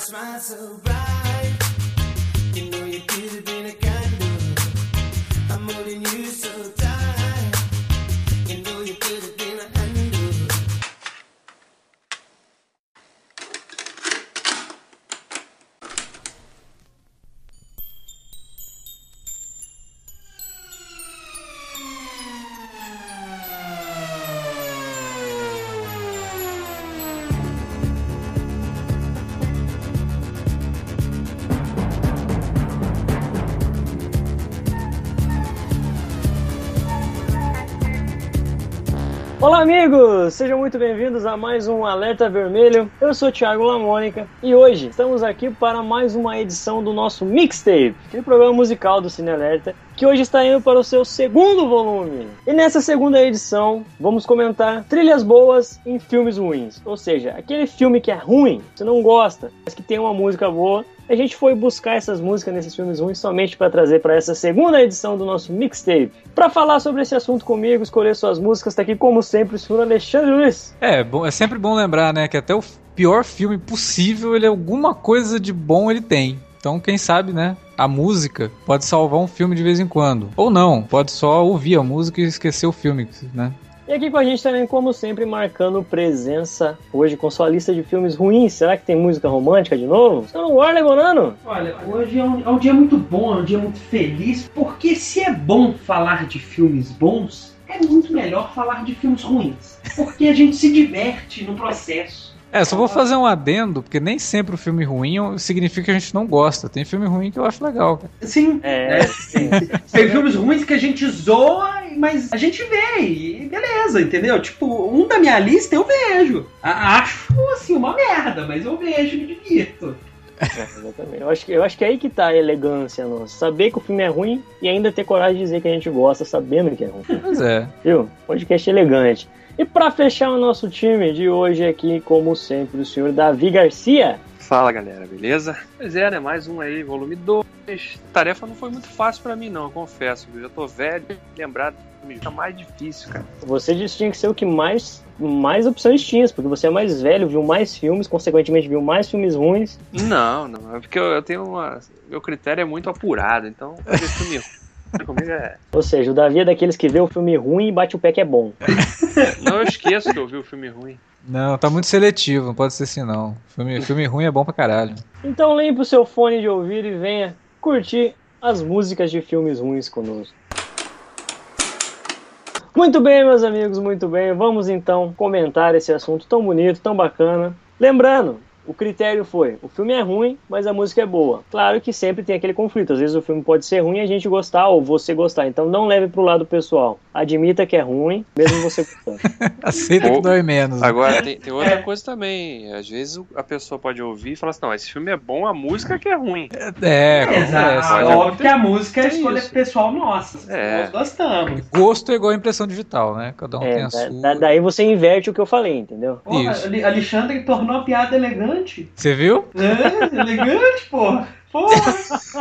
smile so bright. You know you did it. Amigos! Sejam muito bem-vindos a mais um Alerta Vermelho. Eu sou Thiago Lamônica e hoje estamos aqui para mais uma edição do nosso Mixtape, aquele programa musical do Cine Alerta, que hoje está indo para o seu segundo volume. E nessa segunda edição, vamos comentar trilhas boas em filmes ruins. Ou seja, aquele filme que é ruim, você não gosta, mas que tem uma música boa a gente foi buscar essas músicas nesses filmes ruins somente para trazer para essa segunda edição do nosso mixtape. Para falar sobre esse assunto comigo, escolher suas músicas, está aqui como sempre o senhor Alexandre Luiz. É, bom, é sempre bom lembrar, né, que até o pior filme possível, ele alguma coisa de bom ele tem. Então, quem sabe, né, a música pode salvar um filme de vez em quando. Ou não, pode só ouvir a música e esquecer o filme, né? E aqui com a gente também, como sempre, marcando presença hoje com sua lista de filmes ruins. Será que tem música romântica de novo? Você não guarda, Bonano? Olha, hoje é um, é um dia muito bom, é um dia muito feliz, porque se é bom falar de filmes bons, é muito melhor falar de filmes ruins. Porque a gente se diverte no processo. É, só vou fazer um adendo, porque nem sempre o filme ruim significa que a gente não gosta. Tem filme ruim que eu acho legal. Cara. Sim, É, né? sim. Tem filmes ruins que a gente zoa, mas a gente vê e beleza, entendeu? Tipo, um da minha lista eu vejo. Acho, assim, uma merda, mas eu vejo e me divirto. É, exatamente. Eu acho, que, eu acho que é aí que tá a elegância nossa. Saber que o filme é ruim e ainda ter coragem de dizer que a gente gosta sabendo que é ruim. Pois é. Viu? Podcast elegante. E para fechar o nosso time de hoje aqui, como sempre, o senhor Davi Garcia. Fala galera, beleza? Pois é, né? Mais um aí, volume 2. Tarefa não foi muito fácil pra mim, não, eu confesso. Eu já tô velho, lembrar me tá mais difícil, cara. Você disse que tinha que ser o que mais, mais opções tinha, porque você é mais velho, viu mais filmes, consequentemente viu mais filmes ruins. Não, não, é porque eu, eu tenho uma. Meu critério é muito apurado, então fazer filme comigo é. Ou seja, o Davi é daqueles que vê o filme ruim e bate o pé que é bom. Não eu esqueço que eu vi o filme ruim. Não, tá muito seletivo, não pode ser assim não. Filme, filme ruim é bom pra caralho. Então limpe o seu fone de ouvido e venha curtir as músicas de filmes ruins conosco. Muito bem, meus amigos, muito bem. Vamos então comentar esse assunto tão bonito, tão bacana. Lembrando, o critério foi: o filme é ruim, mas a música é boa. Claro que sempre tem aquele conflito. Às vezes o filme pode ser ruim e a gente gostar ou você gostar. Então não leve pro lado pessoal. Admita que é ruim, mesmo você gostando. Aceita que Ou- dói menos. Agora tem, tem outra coisa também. Às vezes a pessoa pode ouvir e falar assim: não, esse filme é bom, a música que é ruim. É, Exato. acontece. Pode Óbvio que a música é isso. escolha pessoal nossa. É. Nós gostamos. Gosto é igual a impressão digital, né? Cada um tem É, a da- sua. da- daí você inverte o que eu falei, entendeu? Porra, Isso. Ale- Alexandre tornou a piada elegante. Você viu? É, elegante, porra. Porra,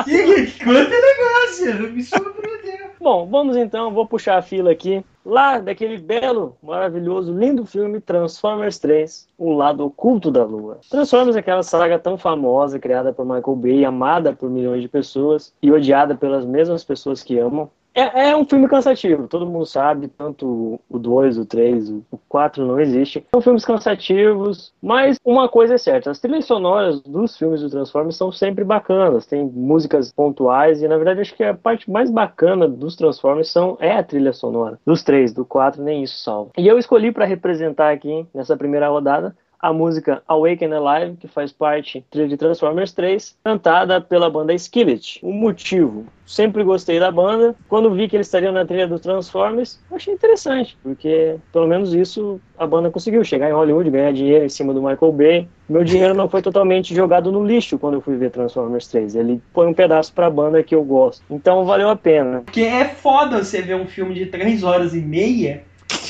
que, que, quanta elegância. Me surpreendeu. Bom, vamos então, vou puxar a fila aqui. Lá daquele belo, maravilhoso, lindo filme Transformers 3, O Lado Oculto da Lua. Transformers é aquela saga tão famosa, criada por Michael Bay, amada por milhões de pessoas e odiada pelas mesmas pessoas que amam. É, é um filme cansativo, todo mundo sabe, tanto o 2, o 3, o 4 não existe. São filmes cansativos, mas uma coisa é certa, as trilhas sonoras dos filmes do Transformers são sempre bacanas, tem músicas pontuais e na verdade acho que a parte mais bacana dos Transformers são, é a trilha sonora. Dos três, do 4 nem isso salva. E eu escolhi para representar aqui nessa primeira rodada a música Awaken Alive, que faz parte de Transformers 3, cantada pela banda Skillet. O motivo, sempre gostei da banda. Quando vi que eles estariam na trilha do Transformers, achei interessante, porque pelo menos isso a banda conseguiu chegar em Hollywood, ganhar dinheiro em cima do Michael Bay. Meu dinheiro não foi totalmente jogado no lixo quando eu fui ver Transformers 3. Ele foi um pedaço pra banda que eu gosto. Então valeu a pena. Porque é foda você ver um filme de 3 horas e meia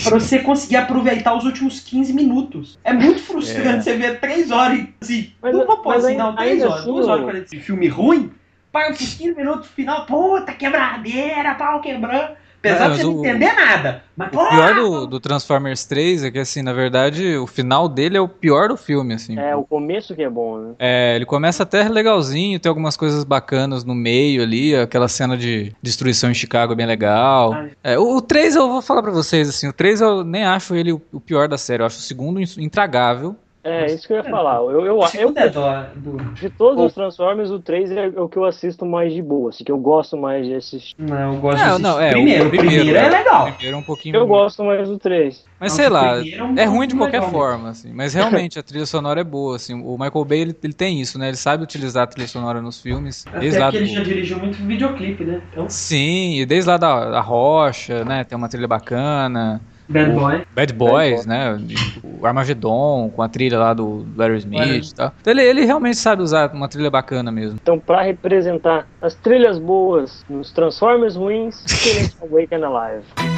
pra você conseguir aproveitar os últimos 15 minutos. É muito frustrante você ver 3 horas e assim, Mas- não vou pôr assim, não, 3 ainda horas, assim, 2 horas e 40 de filme ruim, para os 15 minutos final, puta, quebradeira, pau quebrando. Apesar É, de você não entender nada. Mas, O pior do, do Transformers 3 é que, assim, na verdade, o final dele é o pior do filme, assim. É, o começo que é bom, né? É, ele começa até legalzinho, tem algumas coisas bacanas no meio ali, aquela cena de destruição em Chicago é bem legal. Ah. É, o, o 3 eu vou falar pra vocês, assim, o 3 eu nem acho ele o, o pior da série, eu acho o segundo in- intragável. É, isso que eu ia falar. Eu, eu, eu, segundo é dó do... de todos os Transformers, o 3 é o que eu assisto mais de boa, assim, que eu gosto mais de assistir. Não, eu gosto Não, de não, é, primeiro, o primeiro, é legal. O primeiro é um pouquinho... Eu gosto mais do 3. Mas Não, sei lá, primeiro é um é ruim de qualquer legal forma, assim. Mas realmente a trilha sonora é boa, assim. O Michael Bay, ele, ele tem isso, né? Ele sabe utilizar a trilha sonora nos filmes. Até Desde lá porque ele do... já dirigiu muito videoclipe, né? Então, Sim, e desde lá da, da Rocha, né? Tem uma trilha bacana. Bad Boy. Bad Boys, né? O Armageddon, com a trilha lá do Larry Smith e tal. Então ele, ele realmente sabe usar uma trilha bacana mesmo. Então, pra representar as trilhas boas nos Transformers ruins, Killing Awake and Alive.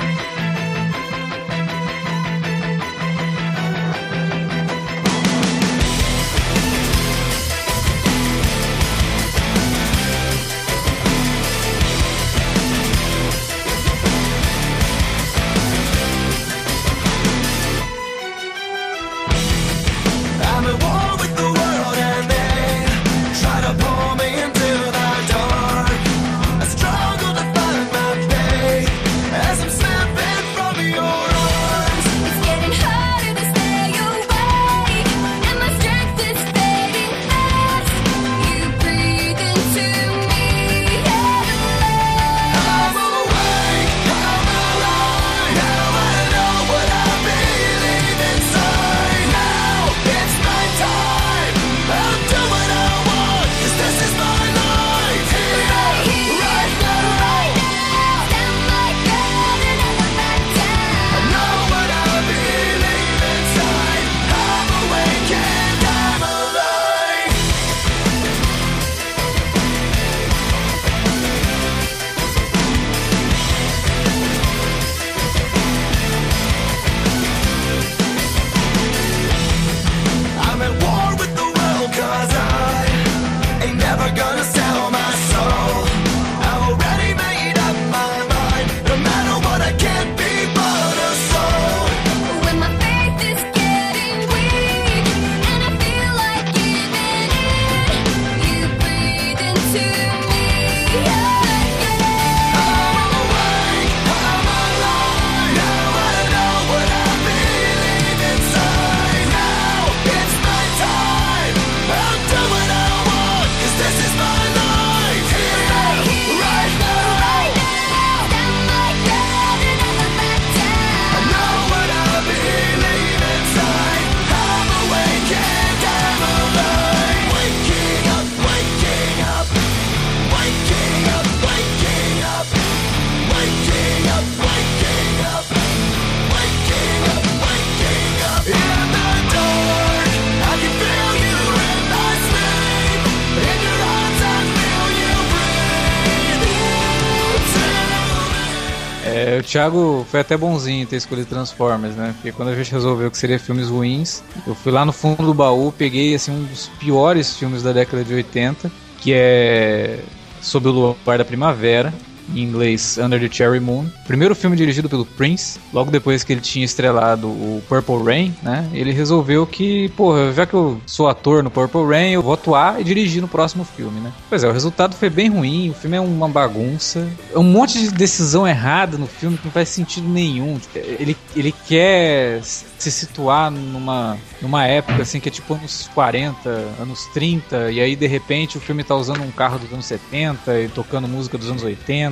É, o Thiago foi até bonzinho ter escolhido Transformers, né? Porque quando a gente resolveu que seria filmes ruins, eu fui lá no fundo do baú, peguei assim um dos piores filmes da década de 80, que é Sob o Luar da Primavera, em inglês Under the Cherry Moon. Primeiro filme dirigido pelo Prince, logo depois que ele tinha estrelado o Purple Rain, né? Ele resolveu que, porra, já que eu sou ator no Purple Rain, eu vou atuar e dirigir no próximo filme, né? Pois é, o resultado foi bem ruim, o filme é uma bagunça. É um monte de decisão errada no filme que não faz sentido nenhum. Ele, ele quer se situar numa, numa época assim que é tipo anos 40, anos 30, e aí de repente o filme tá usando um carro dos anos 70 e tocando música dos anos 80,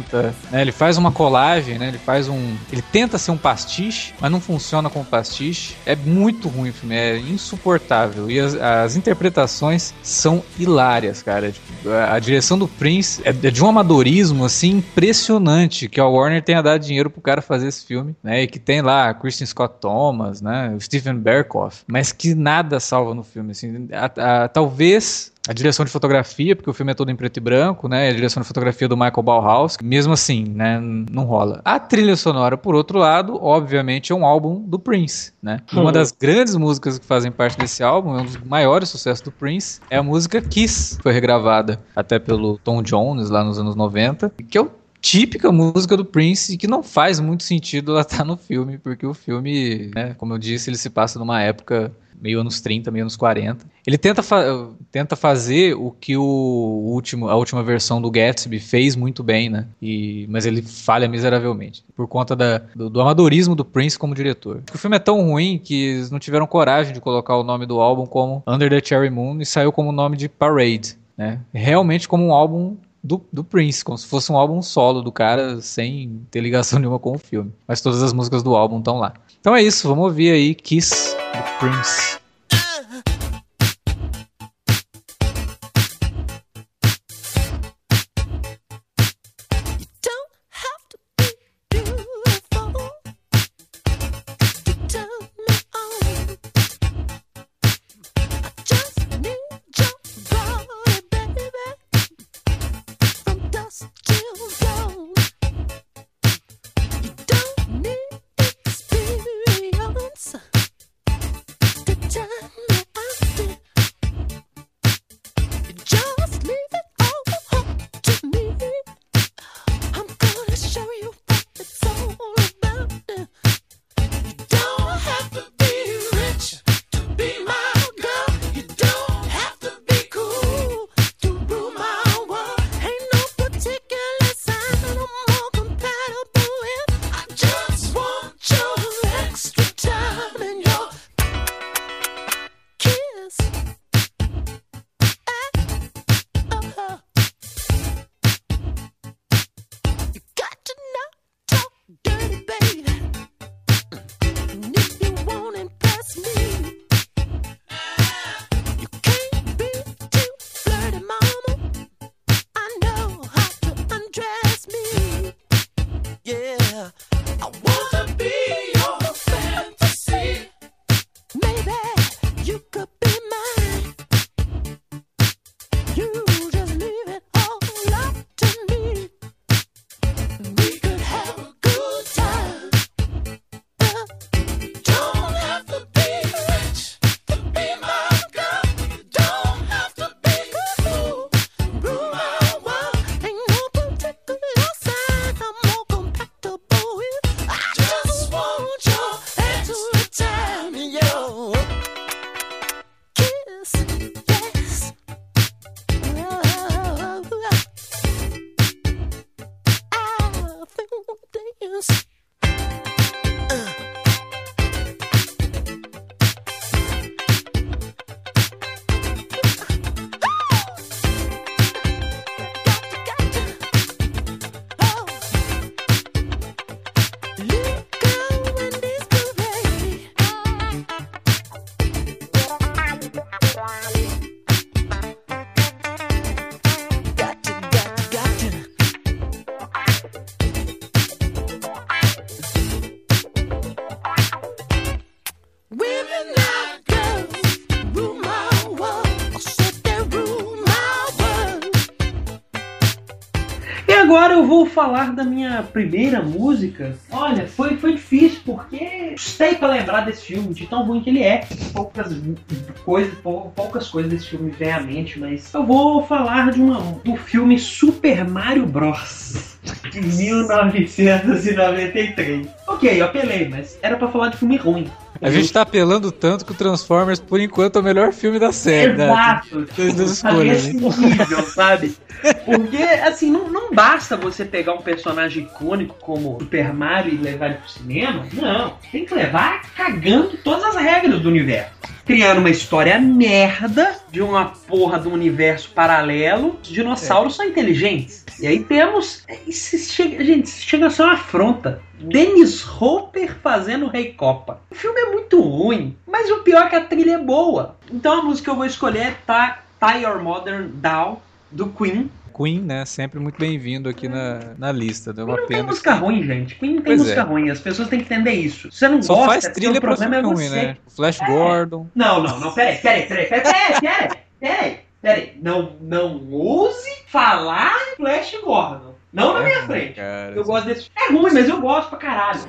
né? Ele faz uma colagem, né? Ele faz um, ele tenta ser um pastiche, mas não funciona como pastiche. É muito ruim o filme, é insuportável e as, as interpretações são hilárias, cara. Tipo, a, a direção do Prince é, é de um amadorismo assim impressionante que a Warner tenha dado dinheiro pro cara fazer esse filme, né? E que tem lá Kristen Scott Thomas, né? O Stephen Berkoff, mas que nada salva no filme, assim. A- a- talvez a direção de fotografia, porque o filme é todo em preto e branco, né? A direção de fotografia do Michael Bauhaus, mesmo assim, né? Não rola. A trilha sonora, por outro lado, obviamente é um álbum do Prince, né? Uma das grandes músicas que fazem parte desse álbum, é um dos maiores sucessos do Prince, é a música Kiss, que foi regravada até pelo Tom Jones lá nos anos 90, que eu típica música do Prince que não faz muito sentido ela estar no filme, porque o filme, né, como eu disse, ele se passa numa época meio anos 30, meio anos 40. Ele tenta, fa- tenta fazer o que o último, a última versão do Gatsby fez muito bem, né? E, mas ele falha miseravelmente, por conta da- do, do amadorismo do Prince como diretor. O filme é tão ruim que eles não tiveram coragem de colocar o nome do álbum como Under the Cherry Moon e saiu como o nome de Parade, né? Realmente como um álbum do, do Prince, como se fosse um álbum solo do cara, sem ter ligação nenhuma com o filme. Mas todas as músicas do álbum estão lá. Então é isso, vamos ouvir aí Kiss Prince. Falar da minha primeira música. Olha, foi, foi difícil, porque custei pra lembrar desse filme, de tão ruim que ele é. Poucas coisas, pou- poucas coisas desse filme vêm à mente, mas eu vou falar de uma, do filme Super Mario Bros. De 1993. Ok, eu apelei, mas era pra falar de filme ruim. A gente tá apelando tanto que o Transformers, por enquanto, é o melhor filme da série. né? Exato. Duas Pra ver escolhas, hein? nível, sabe? Porque, assim, não, não basta você pegar um personagem icônico como Super Mario e levar ele pro cinema. Não. Tem que levar cagando todas as regras do universo. Criando uma história merda de uma porra do universo paralelo. Os dinossauros são inteligentes. E aí temos. Isso chega, gente, isso chega a ser uma afronta. Dennis Hopper fazendo Rei Copa. O filme é muito ruim, mas o pior é que a trilha é boa. Então a música que eu vou escolher é Tie Your Modern Down, do Queen. Queen, né? Sempre muito bem-vindo aqui na, na lista. Deu uma Queen não pena tem música que... ruim, gente. Queen não tem pois música é. ruim. As pessoas têm que entender isso. Você não Só gosta, faz é trilha o problema é você. Ruim, né? Flash é. Gordon. Não, não, não. Peraí, peraí, peraí, peraí, peraí, peraí. peraí. peraí. Não, não ouse falar de Flash Gordon. Não na é minha ruim, frente. Cara, eu gosto desse. É ruim, mas eu gosto pra caralho.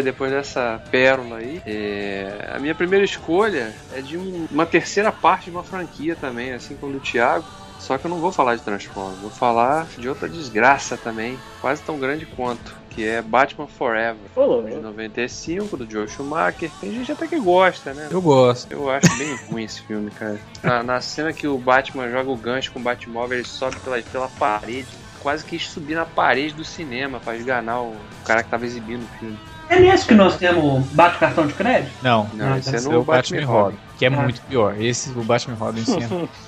Pois é, depois dessa pérola aí, é, a minha primeira escolha é de um- uma terceira parte de uma franquia também, assim como do Thiago. Só que eu não vou falar de Transformers, vou falar de outra desgraça também, quase tão grande quanto, que é Batman Forever, Falou, de né? 95, do Joe Schumacher. Tem gente até que gosta, né? Eu gosto. Eu acho bem ruim esse filme, cara. Na, na cena que o Batman joga o gancho com o Batmóvel, ele sobe pela, pela parede. Quase quis subir na parede do cinema pra esganar o cara que tava exibindo o filme. É nesse que nós temos bate o cartão de crédito? Não, Não, Ah, esse tá é esse no é o Batman e Robin, que é Ah. muito pior. Esse, o Batman e Robin, sim.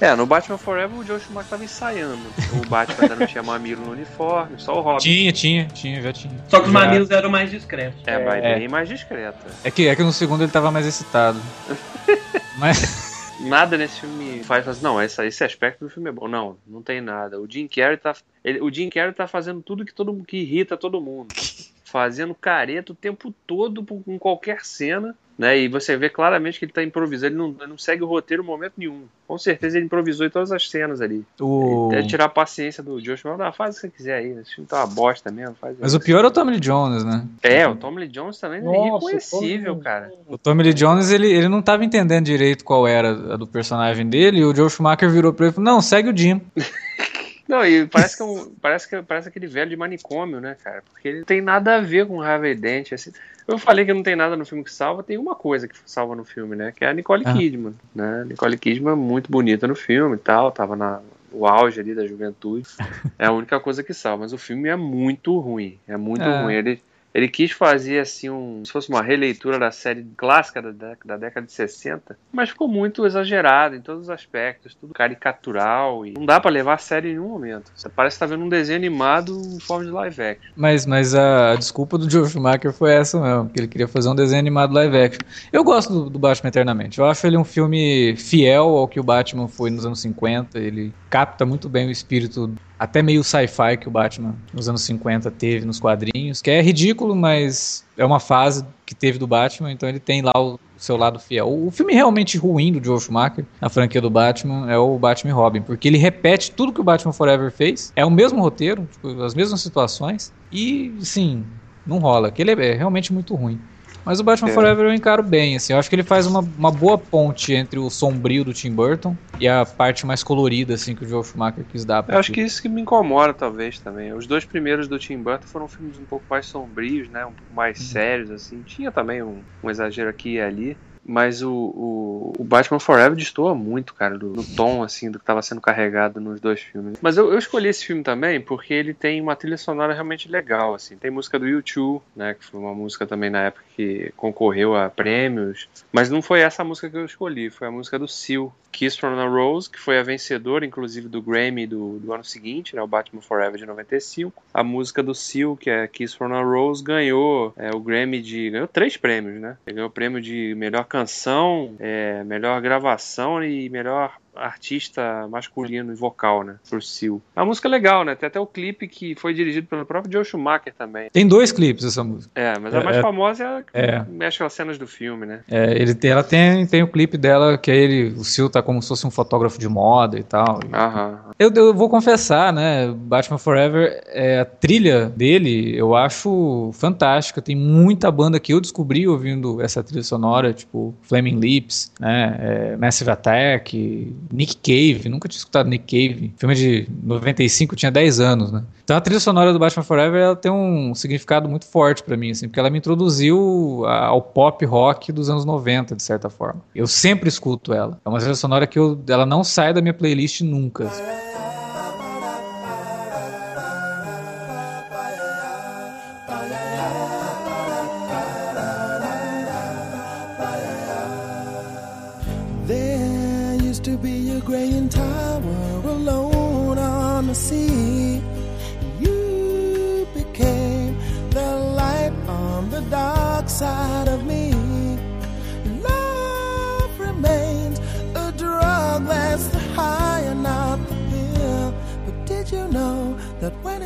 é- É, no Batman Forever o Joe Schumacher tava ensaiando. O Batman ainda não tinha mamilo no uniforme, só o Robin. tinha, tinha, tinha, já tinha. Só que os Já. mamilos eram mais discretos. É, mas É. bem mais discreta. É que, é que no segundo ele tava mais excitado. Mas. Nada nesse filme faz assim, não, esse, esse aspecto do filme é bom. Não, não tem nada. O Jim Carrey tá, ele- o Jim Carrey tá fazendo tudo que todo que irrita todo mundo. Fazendo careta o tempo todo por- com qualquer cena, né? E você vê claramente que ele tá improvisando, ele não, ele não segue o roteiro em momento nenhum. Com certeza ele improvisou em todas as cenas ali. O... É tirar a paciência do Josh Malone, ah, faz o que você quiser aí, esse filme tá uma bosta mesmo. Faz Mas o pior é o Tommy Lee Jones, né? É, o Tommy Lee Jones também é Nossa, irreconhecível, Tommy- cara. O Tommy Lee Jones, ele, ele não tava entendendo direito qual era a do personagem dele, e o Joe Schumacher virou pra ele e falou, não, segue o Jim. Não, e parece que, é um, parece que parece aquele velho de manicômio, né, cara? Porque ele tem nada a ver com o Harvey Dent. Assim. Eu falei que não tem nada no filme que salva, tem uma coisa que salva no filme, né? Que é a Nicole Ah. Kidman, né? Nicole Kidman é muito bonita no filme e tal, tava na, no auge ali da juventude. É a única coisa que salva, mas o filme é muito ruim, é muito É. ruim. Ele, ele quis fazer assim um, se fosse uma releitura da série clássica da, da década de 60, mas ficou muito exagerado em todos os aspectos, tudo caricatural e não dá pra levar a sério em nenhum momento. Você parece que tá vendo um desenho animado em forma de live action. Mas, mas a, a desculpa do Joe Schumacher foi essa mesmo, que ele queria fazer um desenho animado live action. Eu gosto do, do Batman Eternamente. Eu acho ele um filme fiel ao que o Batman foi nos anos 50. Ele capta muito bem o espírito, até meio sci-fi, que o Batman nos anos 50 teve nos quadrinhos, que é ridículo, mas é uma fase que teve do Batman, então ele tem lá o seu lado fiel. O filme realmente ruim do Joe Schumacher, na franquia do Batman, é o Batman e Robin, porque ele repete tudo que o Batman Forever fez, é o mesmo roteiro, tipo, as mesmas situações, e, sim, não rola, que ele é realmente muito ruim. Mas o Batman É. Forever eu encaro bem, assim, eu acho que ele faz uma, uma boa ponte entre o sombrio do Tim Burton e a parte mais colorida, assim, que o Joe Schumacher quis dar. Eu acho que isso que me incomoda, talvez, também. Os dois primeiros do Tim Burton foram filmes um pouco mais sombrios, né? Um pouco mais sérios, assim. Tinha também um, um exagero aqui e ali. Mas o, o, o Batman Forever destoa muito, cara, do, do tom, assim, do que estava sendo carregado nos dois filmes. Mas eu, eu escolhi esse filme também porque ele tem uma trilha sonora realmente legal, assim. Tem música do U2, né, que foi uma música também na época que concorreu a prêmios. Mas não foi essa música que eu escolhi, foi a música do Seal, Kiss from a Rose, que foi a vencedora, inclusive, do Grammy do, do ano seguinte, né, o Batman Forever de 95. A música do Seal, que é Kiss from a Rose, ganhou é, o Grammy de. ganhou três prêmios, né? Ele ganhou o prêmio de melhor canção, é, melhor gravação e melhor artista masculino e vocal, né? Pro Seal. A música é legal, né? Tem até o clipe que foi dirigido pelo próprio Joe Schumacher também. Tem dois clipes essa música. É, mas a É, mais é. famosa é a que É. mexe com as cenas do filme, né? É, ele tem, ela tem, tem o clipe dela que é ele, o Sil tá como se fosse um fotógrafo de moda e tal. Aham. Eu, eu vou confessar, né? Batman Forever, é, a trilha dele eu acho fantástica. Tem muita banda que eu descobri ouvindo essa trilha sonora, tipo Flaming Lips, né? é, Massive Attack, Nick Cave. Nunca tinha escutado Nick Cave. Filme de 95, eu tinha 10 anos, né? Então a trilha sonora do Batman Forever ela tem um significado muito forte pra mim, assim, porque ela me introduziu ao pop rock dos anos 90, de certa forma. Eu sempre escuto ela. É uma trilha sonora que eu, ela não sai da minha playlist nunca.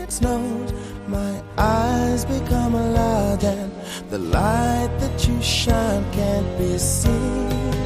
It my eyes become alive and the light that you shine can't be seen?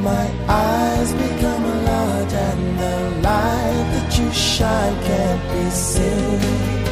my eyes become a large and the light that you shine can't be seen?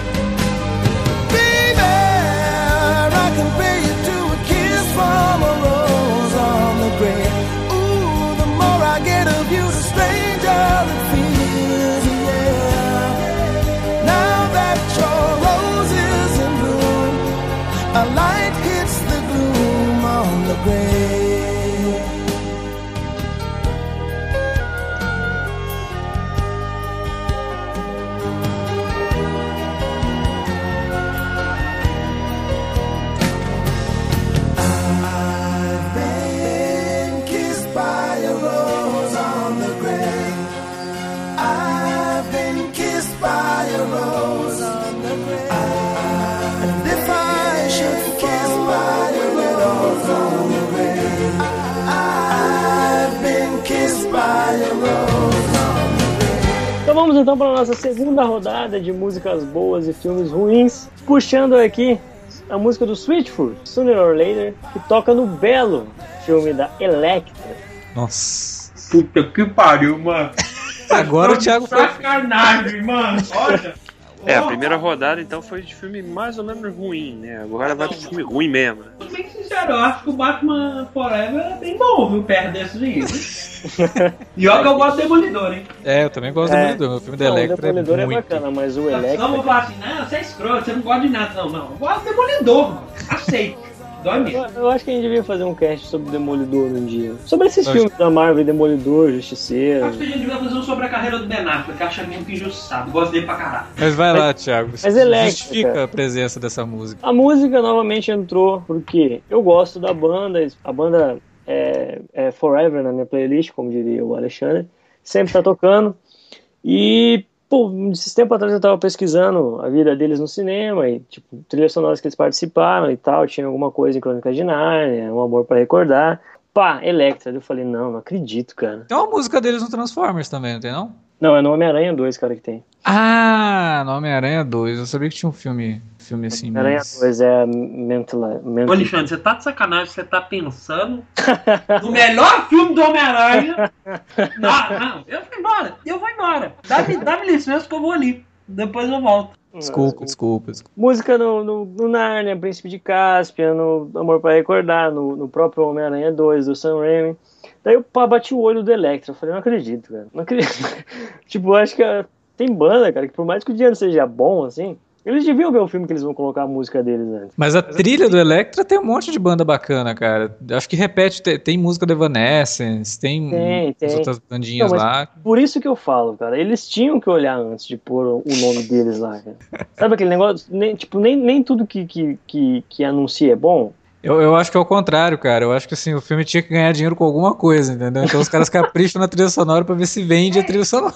Vamos então para a nossa segunda rodada de músicas boas e filmes ruins. Puxando aqui a música do Switchfoot, Sooner or Later, que toca no belo filme da Electra. Nossa. Puta que pariu, mano. Agora o Thiago foi. Sacanagem, mano. Olha. É, a primeira rodada então foi de filme mais ou menos ruim, né? Agora vai pro filme ruim mesmo. né? Tô bem sincero, eu acho que o Batman Forever é bem bom, viu? Perto desses aí. e olha que eu gosto do Demolidor, hein? É, eu também gosto do É. Demolidor. Meu filme da Não, o Electra é Demolidor é, muito. bacana, mas o Não, Electra... vou falar assim, não, você é escroto, você não gosta de nada. Não, não. Eu gosto do Demolidor, mano. Aceito. Dói Eu, mesmo. eu acho que a gente devia fazer um cast sobre Demolidor um dia. Sobre esses filmes da Marvel, Demolidor, Justiceiro. Acho que a gente devia fazer um sobre a carreira do Ben Affleck, que acha muito injustiçado. Gosto dele pra caralho. Mas vai lá, Thiago. mas Electra, Justifica cara. a presença dessa música. A música novamente entrou porque eu gosto da banda, a banda é, é Forever na minha playlist, como diria o Alexandre, sempre tá tocando. E, pô, esses tempos atrás eu tava pesquisando a vida deles no cinema e, tipo, trilhas sonoras que eles participaram e tal, tinha alguma coisa em Crônicas de Nárnia, Um Amor para Recordar. Pá, Electra. Eu falei, não, não acredito, cara. Tem uma música deles no Transformers também, não tem não? Não, é no Homem-Aranha 2, cara, que tem. Ah, no Homem-Aranha 2. Eu sabia que tinha um filme, filme assim. Homem-Aranha mas- 2 é Mental... Ô, mental... Alexandre, você tá de sacanagem, você tá pensando no melhor filme do Homem-Aranha. Não, não, eu vou embora, eu vou embora. Dá-me dá licença que eu vou ali. Depois eu volto. Desculpa, desculpa, desculpa. Música no, no, no Narnia, Príncipe de Cáspia, no Amor para Recordar, no, no próprio Homem-Aranha 2 do Sam Raimi. Daí eu pá, bati o olho do Electra. Eu falei, não acredito, cara. Não acredito. tipo, eu acho que ah, tem banda, cara, que por mais que o dinheiro seja bom, assim, eles deviam ver o filme que eles vão colocar a música deles antes. Mas a trilha do Electra tem um monte de banda bacana, cara. Acho que repete, tem, tem música do Evanescence, tem, Tem, as tem. outras bandinhas Não, mas- lá. Por isso que eu falo, cara, eles tinham que olhar antes de pôr o nome deles lá, cara. Sabe aquele negócio? Nem, tipo, nem, nem tudo que, que, que, que anuncia é bom. Eu, eu acho que é o contrário, cara. Eu acho que assim, o filme tinha que ganhar dinheiro com alguma coisa, entendeu? Então os caras capricham na trilha sonora pra ver se vende a trilha sonora.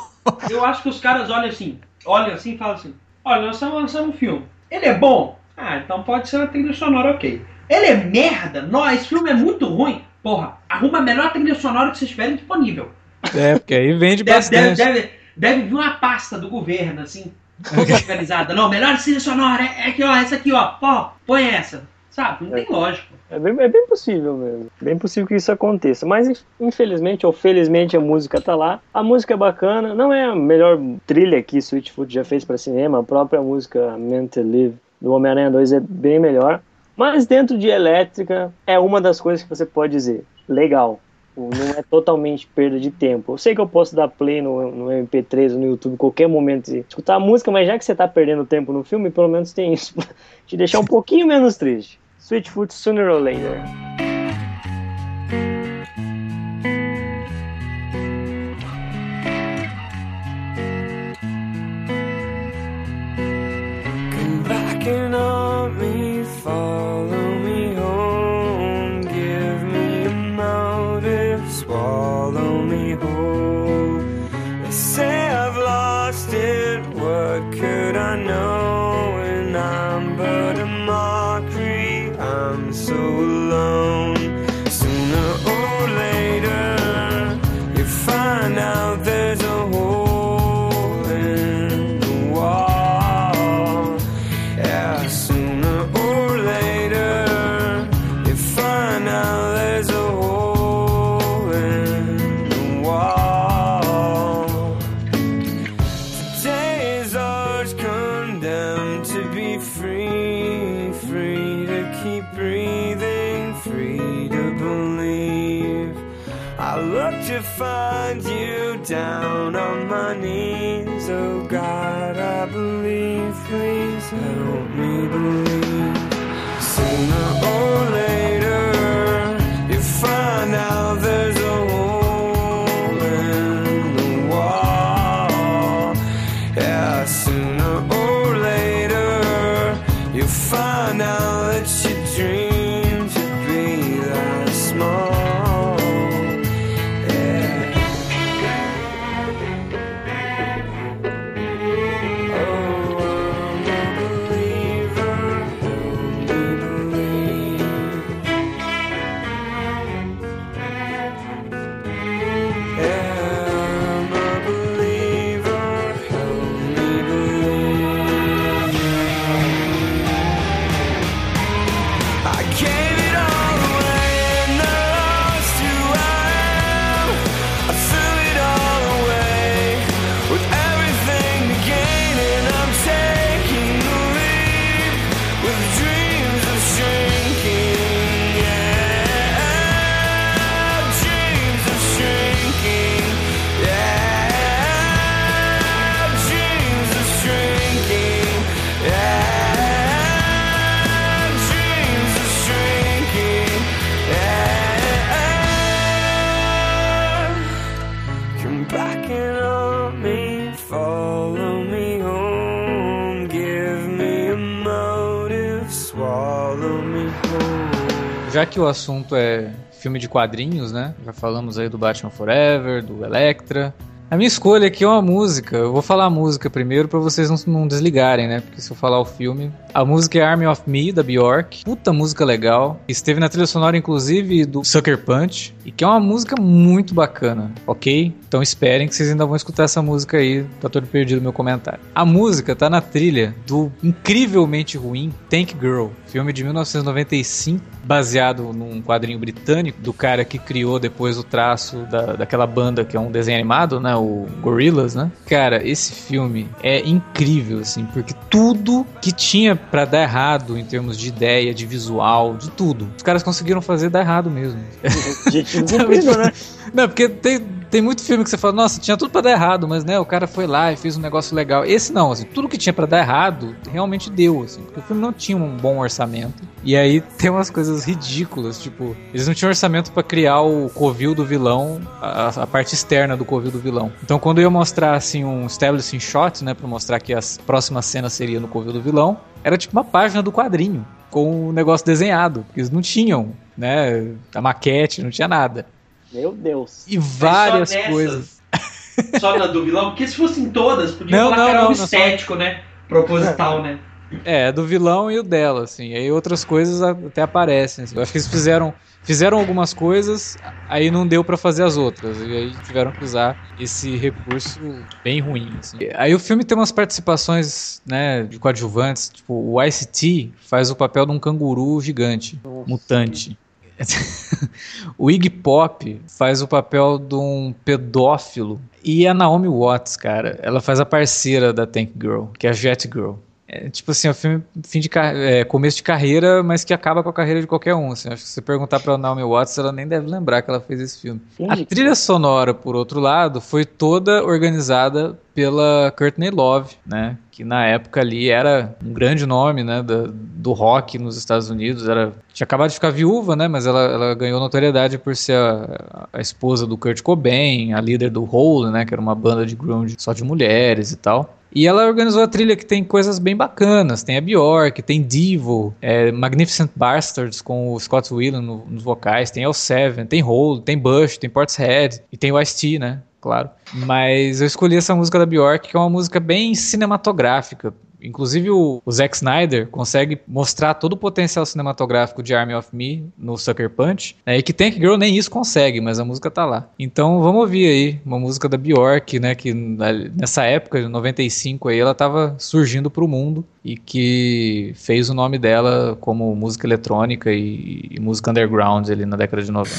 Eu acho que os caras olham assim, olham assim e falam assim: olha, nós estamos lançando um filme. Ele é bom? Ah, então pode ser uma trilha sonora, ok. Ele é merda? Não, esse filme é muito ruim. Porra, arruma a melhor trilha sonora que vocês tiverem disponível. É, porque aí vende Deve, deve, bastante. deve, deve vir uma pasta do governo, assim, toda organizada. Não, melhor trilha sonora é, é aqui, ó, essa aqui, ó. Ó, põe essa. Sabe? Não tem lógico. É bem, é bem possível mesmo. Bem possível que isso aconteça. Mas infelizmente ou felizmente a música tá lá. A música é bacana. Não é a melhor trilha que Sweetfoot já fez para cinema. A própria música Meant to Live do Homem-Aranha 2 é bem melhor. Mas dentro de Elétrica é uma das coisas que você pode dizer. Legal. Não é totalmente perda de tempo. Eu sei que eu posso dar play no, no MP3 ou no YouTube qualquer momento e escutar a música, mas já que você tá perdendo tempo no filme, pelo menos tem isso te deixar um pouquinho menos triste. Switchfoot Sooner or Later. Come back and me, follow me home, give me a motive, swallow me whole. They say I've lost it, what could I know? Já que o assunto é filme de quadrinhos, né? Já falamos aí do Batman Forever, do Electra. A minha escolha aqui é uma música. Eu vou falar a música primeiro pra vocês não, não desligarem, né? Porque se eu falar o filme. A música é Army of Me, da Bjork. Puta música legal. Esteve na trilha sonora, inclusive, do Sucker Punch. E que é uma música muito bacana, ok? Então esperem que vocês ainda vão escutar essa música aí. Tá todo perdido meu comentário. A música tá na trilha do incrivelmente ruim Tank Girl, filme de 1995, baseado num quadrinho britânico do cara que criou depois o traço da, daquela banda que é um desenho animado, né? O Gorillaz, né? Cara, esse filme é incrível, assim, porque tudo que tinha pra dar errado em termos de ideia, de visual, de tudo, os caras conseguiram fazer dar errado mesmo. Gente cumprido, né? Não, porque tem, tem muito filme que você fala, nossa, tinha tudo pra dar errado, mas né, o cara foi lá e fez um negócio legal. Esse não, assim, tudo que tinha pra dar errado realmente deu, assim, porque o filme não tinha um bom orçamento. E aí tem umas coisas ridículas, tipo, eles não tinham orçamento pra criar o covil do vilão, a, a parte externa do covil do vilão. Então quando eu ia mostrar assim um establishing shot, né, pra mostrar que a próxima cena seria no covil do vilão, era tipo uma página do quadrinho com o negócio desenhado, porque eles não tinham, né, a maquete, não tinha nada. Meu Deus. E várias só coisas. Só na do vilão, porque se fossem todas, podia Não, falar não, que era não, algo não, só- estético, né? Proposital, né? É, do vilão e o dela, assim. Aí outras coisas até aparecem. assim. Eu acho que eles fizeram, fizeram algumas coisas, aí não deu pra fazer as outras. E aí tiveram que usar esse recurso bem ruim. assim. Aí o filme tem umas participações, né, de coadjuvantes. Tipo, o Ice-T faz o papel de um canguru gigante, mutante. o Iggy Pop faz o papel de um pedófilo. E a Naomi Watts, cara, ela faz a parceira da Tank Girl, que é a Jet Girl. É, tipo assim, é um filme fim de é, começo de carreira, mas que acaba com a carreira de qualquer um. Assim. Acho que se você perguntar pra Naomi Watts, ela nem deve lembrar que ela fez esse filme. A trilha sonora, por outro lado, foi toda organizada pela Courtney Love, né? Que na época ali era um grande nome, né? da- do rock nos Estados Unidos. Era, tinha acabado de ficar viúva, né? Mas ela, ela ganhou notoriedade por ser a, a esposa do Kurt Cobain, a líder do Hole, né? Que era uma banda de grunge só de mulheres e tal. E ela organizou a trilha que tem coisas bem bacanas. Tem a Bjork, tem Devo, é, Magnificent Bastards com o Scott Weiland no- nos vocais, tem L7, tem Hole, tem Bush, tem Portishead e tem o Ice-T, né? Claro. Mas eu escolhi essa música da Bjork, que é uma música bem cinematográfica. Inclusive o, o Zack Snyder consegue mostrar todo o potencial cinematográfico de Army of Me no Sucker Punch, né, e que Tank Girl nem isso consegue, mas a música tá lá. Então vamos ouvir aí uma música da Bjork, né, que nessa época, de 95 aí, ela tava surgindo pro mundo e que fez o nome dela como música eletrônica e, e música underground ali na década de 90.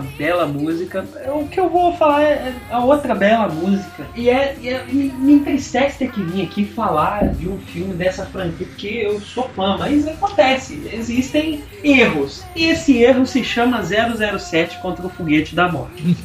Bela música, o que eu vou falar é a outra bela música. E, é, e é- me, me entristece ter que vir aqui falar de um filme dessa franquia, porque eu sou fã, mas acontece, existem erros. E esse erro se chama 007 contra o Foguete da Morte.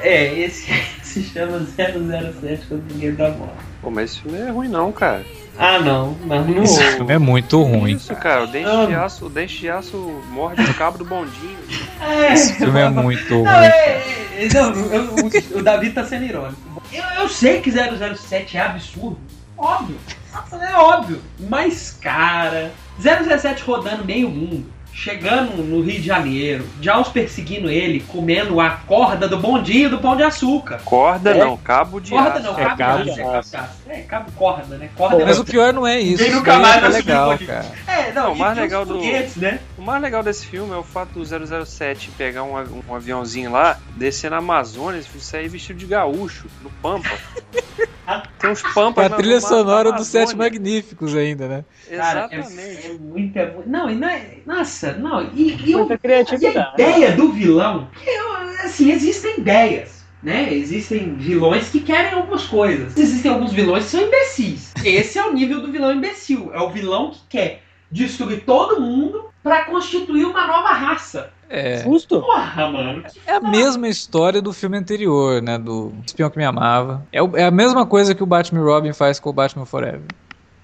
É, esse se chama 007 contra o Foguete da Morte. Pô, mas esse filme é ruim não, cara. Ah, não, mas não. Esse filme é muito ruim. Isso, cara, o dente Ah. de aço, o dente de aço morde o cabo do bondinho. É, Esse filme é muito ruim. Não, é, é, não, eu- o, o Davi tá sendo irônico. Eu, eu sei que 007 é absurdo. Óbvio. É óbvio. Mas, cara, 017 rodando meio mundo, chegando no Rio de Janeiro, Jaws perseguindo ele, comendo a corda do bondinho do pão de açúcar. Corda É. não, cabo de Corda aço. não, É cabo, de aço, é cabo aço. de aço. É, cabo corda, né? Corda Mas é o pior não é isso. Quem nunca mais é legal, cara. É, não, Não, o mais legal os do- foguetes, né? O mais legal desse filme é o fato do 007 pegar um, um aviãozinho lá, descer na Amazônia e sair vestido de gaúcho, no Pampa. Tem uns É Pampas a na- trilha sonora dos Sete. Magníficos ainda, né? Cara, é, Exatamente. é muito, é muito- Não, e não é, nossa, não, e, e, Muita e a ideia do vilão, que eu- assim, existem ideias, né? Existem vilões que querem algumas coisas. Existem alguns vilões que são imbecis. Esse é o nível do vilão imbecil. É o vilão que quer destruir todo mundo pra constituir uma nova raça. É. Justo. Porra, mano. É a mesma história do filme anterior, né? Do Espião que Me Amava. É, o- é a mesma coisa que o Batman Robin faz com o Batman Forever.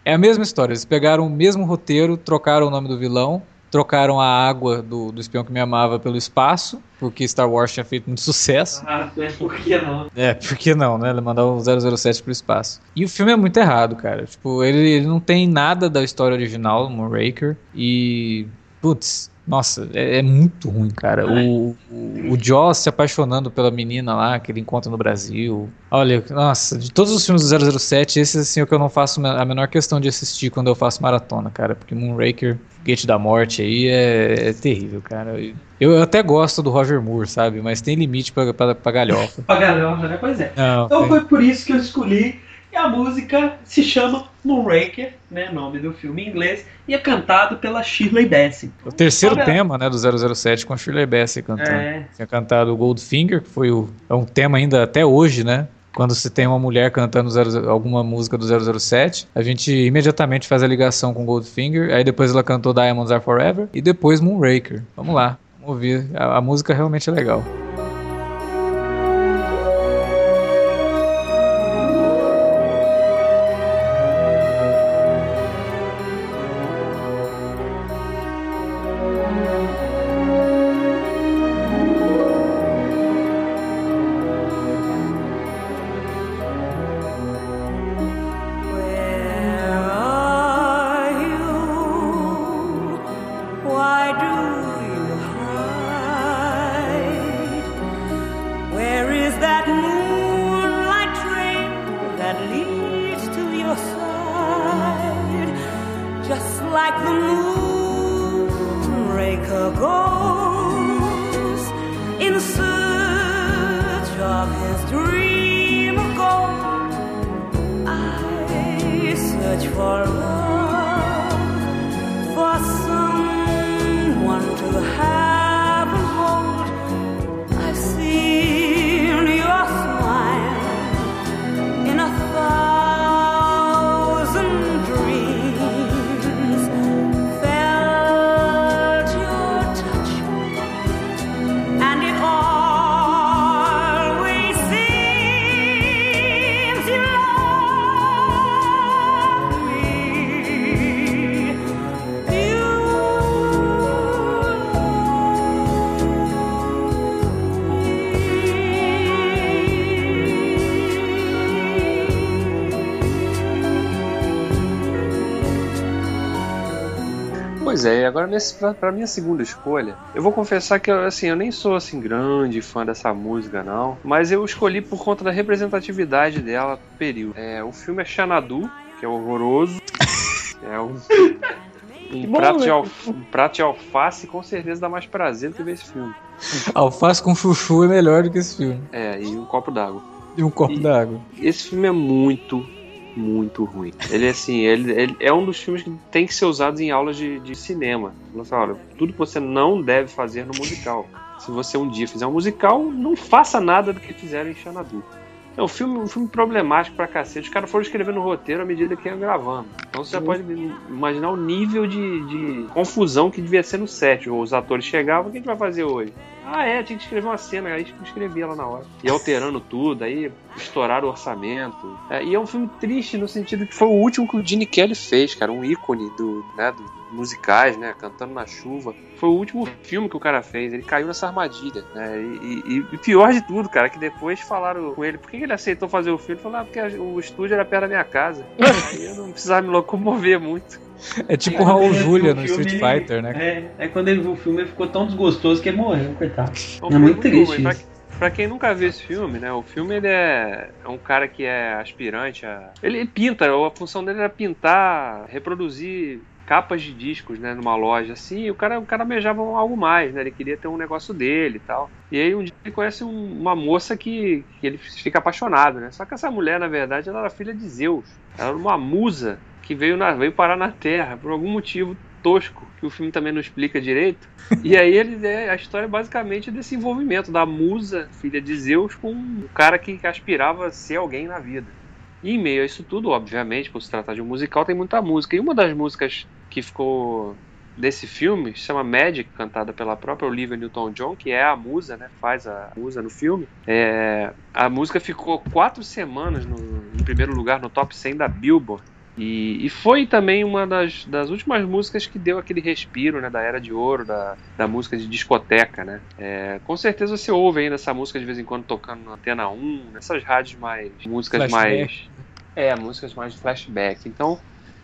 É a mesma história. Eles pegaram o mesmo roteiro, trocaram o nome do vilão, trocaram a água do, do Espião que Me Amava pelo espaço, porque Star Wars tinha feito muito sucesso. Ah, por que não? É, por que não, né? Ele mandar o 007 pro espaço. E o filme é muito errado, cara. Tipo, ele, ele não tem nada da história original, Moonraker. E. Putz, nossa, é, é muito ruim, cara. O, o, o Jaws se apaixonando pela menina lá que ele encontra no Brasil. Olha, nossa, de todos os filmes do 007, esse assim, é o que eu não faço a menor questão de assistir quando eu faço maratona, cara. Porque Moonraker, Gate da Morte aí é, é terrível, cara. Eu, eu até gosto do Roger Moore, sabe? Mas tem limite pra, pra, pra galhofa. Pra galera, né? Pois é. Não, Então tem- foi por isso que eu escolhi. E a música se chama Moonraker, né? Nome do filme em inglês. E é cantado pela Shirley Bassey. O terceiro tema, né, do 007 com a Shirley Bassey cantando. É, Tinha cantado Goldfinger, que foi o, é um tema ainda até hoje, né? Quando se tem uma mulher cantando 00 alguma música do 007, a gente imediatamente faz a ligação com Goldfinger, aí depois ela cantou Diamonds Are Forever e depois Moonraker. Vamos lá, vamos ouvir. A, a música realmente é legal. Nesse, pra, pra minha segunda escolha, eu vou confessar que eu, assim, eu nem sou assim grande fã dessa música, não. Mas eu escolhi por conta da representatividade dela no período. É, o filme é Xanadu, que é horroroso. É um, um, prato de né? alf- um prato de alface com certeza dá mais prazer do que ver esse filme. Alface com chuchu é melhor do que esse filme. É, e um copo d'água. E um copo d'água. Esse filme é muito, muito ruim. Ele, assim, ele, ele é um dos filmes que tem que ser usado em aulas de, de cinema. Assim, olha, tudo que você não deve fazer no musical. Se você um dia fizer um musical, não faça nada do que fizeram em Xanadu. É um filme, um filme problemático pra cacete. Os caras foram escrevendo o roteiro à medida que iam gravando. Então você já pode imaginar o nível de, de confusão que devia ser no set. Os atores chegavam, o que a gente vai fazer hoje? Ah, é, tinha que escrever uma cena, aí a gente escrevia lá na hora. E alterando tudo, aí estouraram o orçamento. É, e é um filme triste no sentido que foi o último que o Gene Kelly fez, cara. Um ícone do, né, do musicais, né? Cantando na chuva. Foi o último filme que o cara fez. Ele caiu nessa armadilha, né? E, e- e pior de tudo, cara, que depois falaram com ele por que ele aceitou fazer o filme. Ele falou, ah, porque o estúdio era perto da minha casa. Aí eu não precisava me locomover muito. É tipo o Quando Raul Julia no filme, Street Fighter, né? É, aí quando ele viu o filme, ele ficou tão desgostoso que ele morreu, coitado. É muito triste. Pra, isso. pra quem nunca viu esse filme, né? O filme ele é, é um cara que é aspirante a. Ele, ele pinta, a função dele era pintar, reproduzir capas de discos, né, numa loja assim, e o cara, o cara almejava algo mais, né? Ele queria ter um negócio dele e tal. E aí um dia ele conhece um- uma moça que, que ele fica apaixonado, né? Só que essa mulher, na verdade, ela era filha de Zeus. Ela era uma musa que veio, na, veio parar na Terra por algum motivo tosco, que o filme também não explica direito. E aí ele é a história basicamente desse envolvimento da musa, filha de Zeus, com um cara que aspirava a ser alguém na vida. E em meio a isso tudo, obviamente, por se tratar de um musical, tem muita música. E uma das músicas que ficou desse filme se chama Magic, cantada pela própria Olivia Newton-John, que é a musa, né? Faz a musa no filme. É, a música ficou quatro semanas no, em primeiro lugar no top 100 da Billboard. E, e foi também uma das, das últimas músicas que deu aquele respiro, né, da era de ouro, da, da música de discoteca, né? É, com certeza você ouve ainda essa música de vez em quando tocando na Antena 1, nessas rádios mais... músicas Flashback. mais... É, músicas mais de flashback. Então,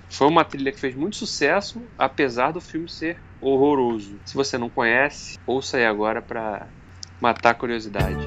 foi uma trilha que fez muito sucesso, apesar do filme ser horroroso. Se você não conhece, ouça aí agora pra matar a curiosidade.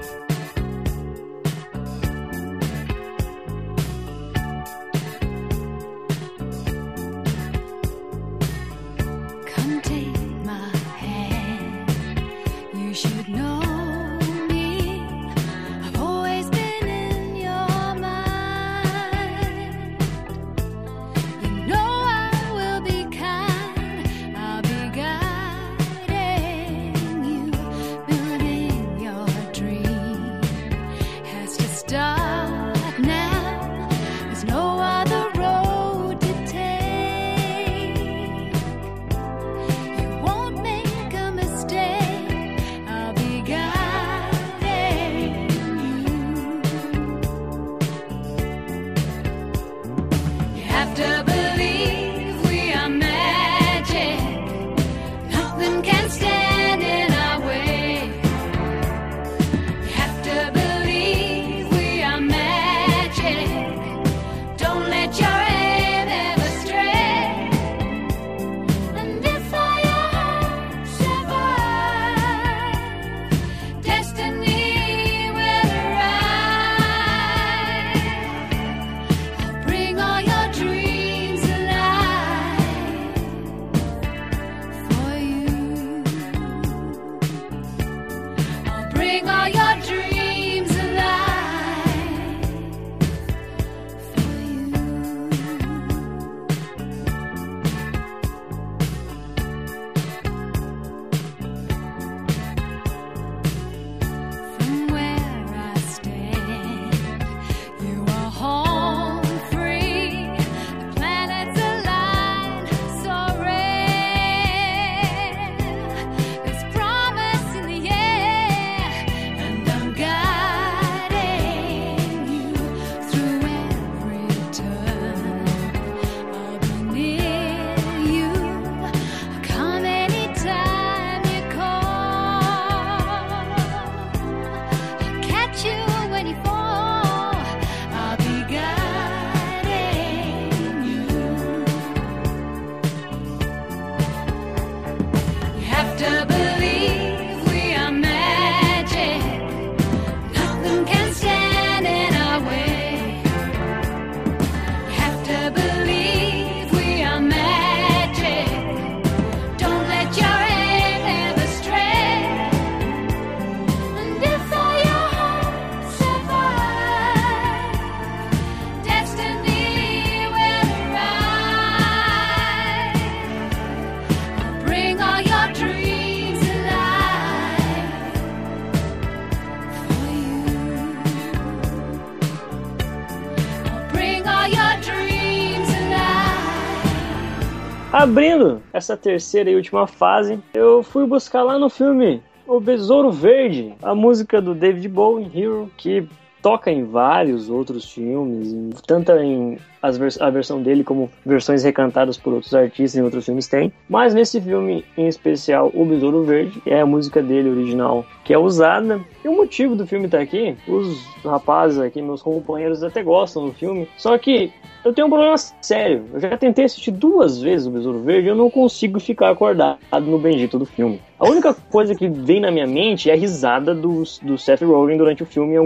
Abrindo essa terceira e última fase, eu fui buscar lá no filme O Besouro Verde, a música do David Bowie, Hero, que toca em vários outros filmes, em- tanto em as vers- a versão dele como versões recantadas por outros artistas em outros filmes tem. Mas nesse filme em especial, O Besouro Verde, é a música dele original que é usada. E o motivo do filme estar aqui, os rapazes aqui, meus companheiros até gostam do filme, só que eu tenho um problema sério. Eu já tentei assistir duas vezes o Besouro Verde e eu não consigo ficar acordado no bendito do filme. A única coisa que vem na minha mente é a risada do, do Seth Rogen durante o filme em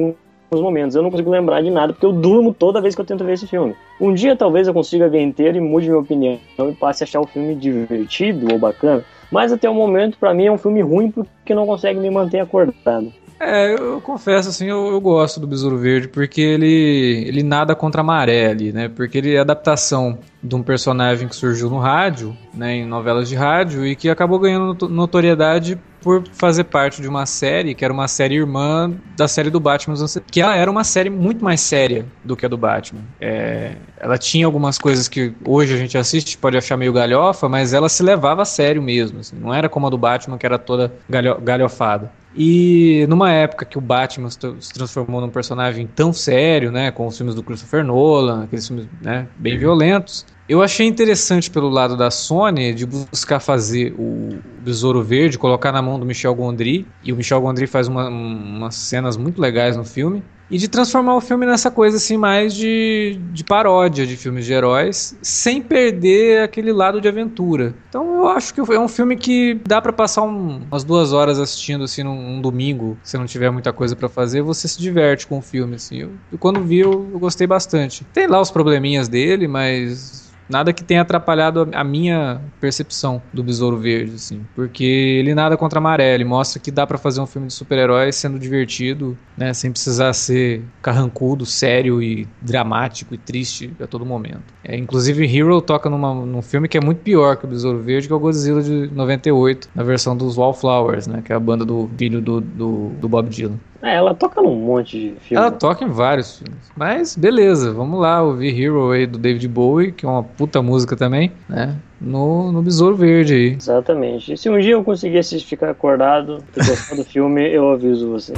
alguns momentos. Eu não consigo lembrar de nada porque eu durmo toda vez que eu tento ver esse filme. Um dia talvez eu consiga ver inteiro e mude minha opinião e passe a achar o filme divertido ou bacana. Mas até o momento, pra mim, é um filme ruim porque não consegue me manter acordado. É, eu, confesso assim, eu, eu gosto do Besouro Verde porque ele, ele nada contra a maré ali, né? Porque ele é adaptação de um personagem que surgiu no rádio, né, em novelas de rádio e que acabou ganhando noto- notoriedade por fazer parte de uma série que era uma série irmã da série do Batman, dos anos 70, que ela era uma série muito mais séria do que a do Batman. É, ela tinha algumas coisas que hoje a gente assiste pode achar meio galhofa, mas ela se levava a sério mesmo. assim, não era como a do Batman que era toda galho- galhofada. E numa época que o Batman se tra- se transformou num personagem tão sério, né, com os filmes do Christopher Nolan, aqueles filmes né, bem violentos, eu achei interessante pelo lado da Sony de buscar fazer o Besouro Verde, colocar na mão do Michel Gondry, e o Michel Gondry faz uma- um- umas cenas muito legais no filme, e de transformar o filme nessa coisa assim mais de, de paródia de filmes de heróis, sem perder aquele lado de aventura. Então eu acho que é um filme que dá pra passar um- umas duas horas assistindo assim num, num domingo, se não tiver muita coisa pra fazer, você se diverte com o filme assim. Eu, eu quando vi eu, eu gostei bastante. Tem lá os probleminhas dele, mas Nada que tenha atrapalhado a minha percepção do Besouro Verde, assim. Porque ele nada contra a maré, ele mostra que dá pra fazer um filme de super-herói sendo divertido, né? Sem precisar ser carrancudo, sério e dramático e triste a todo momento. É, inclusive, Hero toca numa, num filme que é muito pior que o Besouro Verde, que é o Godzilla de 98, na versão dos Wallflowers, né? Que é a banda do filho do, do, do Bob Dylan. É, ela toca num monte de filme. Ela toca em vários filmes. Mas beleza, vamos lá ouvir Hero aí do David Bowie, que é uma puta música também, né? No, no Besouro Verde aí. Exatamente. E se um dia eu conseguir assistir, ficar acordado e gostar do filme, eu aviso você.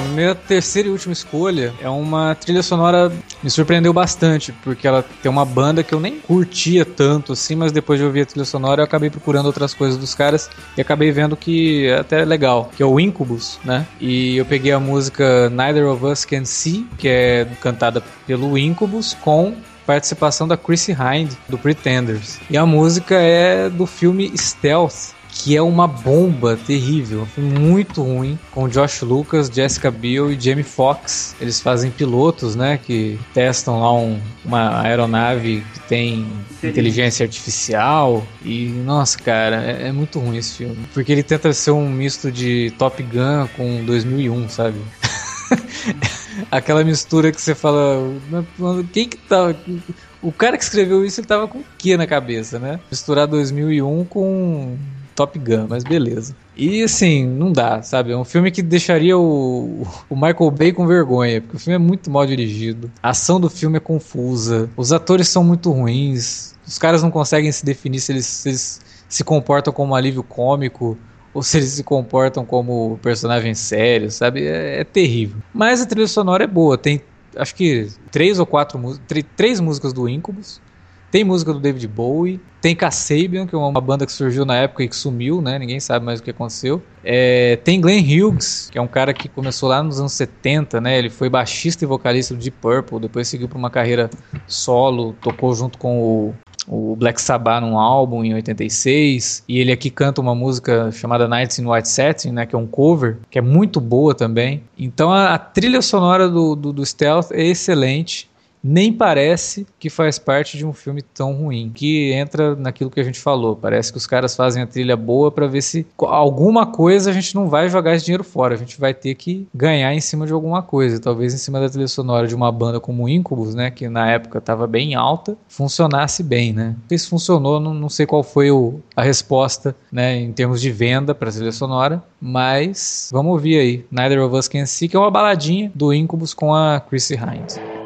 Bom, minha terceira e última escolha é uma trilha sonora me surpreendeu bastante, porque ela tem uma banda que eu nem curtia tanto assim, mas depois de ouvir a trilha sonora eu acabei procurando outras coisas dos caras e acabei vendo que é até legal, que é o Incubus, né? E eu peguei a música Neither of Us Can See, que é cantada pelo Incubus com participação da Chrissy Hind do Pretenders. E a música é do filme Stealth, que é uma bomba terrível, um filme muito ruim, com Josh Lucas, Jessica Biel e Jamie Foxx. Eles fazem pilotos, né, que testam lá um- uma aeronave que tem inteligência artificial e nossa, cara, é, é muito ruim esse filme, porque ele tenta ser um misto de Top Gun com 2001, sabe? Aquela mistura que você fala, quem que tá o cara que escreveu isso ele tava com o que na cabeça, né? Misturar 2001 com Top Gun, mas beleza. E assim, não dá, sabe? É um filme que deixaria o, o Michael Bay com vergonha, porque o filme é muito mal dirigido. A ação do filme é confusa, os atores são muito ruins, os caras não conseguem se definir se eles se, eles se comportam como um alívio cômico ou se eles se comportam como personagens sérios, sabe? É, é terrível. Mas a trilha sonora é boa, tem acho que três ou quatro três músicas do Incubus. Tem música do David Bowie, tem Kasabian, que é uma banda que surgiu na época e que sumiu, né? Ninguém sabe mais o que aconteceu. É, tem Glenn Hughes, que é um cara que começou lá nos anos 70, né? Ele foi baixista e vocalista do Deep Purple, depois seguiu para uma carreira solo, tocou junto com o o Black Sabbath num álbum em 86, e ele aqui canta uma música chamada Nights in White Satin, né, que é um cover, que é muito boa também. Então a, a trilha sonora do, do, do Stealth é excelente, nem parece que faz parte de um filme tão ruim, que entra naquilo que a gente falou. Parece que os caras fazem a trilha boa para ver se alguma coisa a gente não vai jogar esse dinheiro fora, a gente vai ter que ganhar em cima de alguma coisa, talvez em cima da trilha sonora de uma banda como Incubus, né, que na época estava bem alta, funcionasse bem, né? Se funcionou, não, não sei qual foi o, a resposta, né, em termos de venda para trilha sonora, mas vamos ouvir aí, Neither of Us Can See, que é uma baladinha do Incubus com a Chrissy Hines.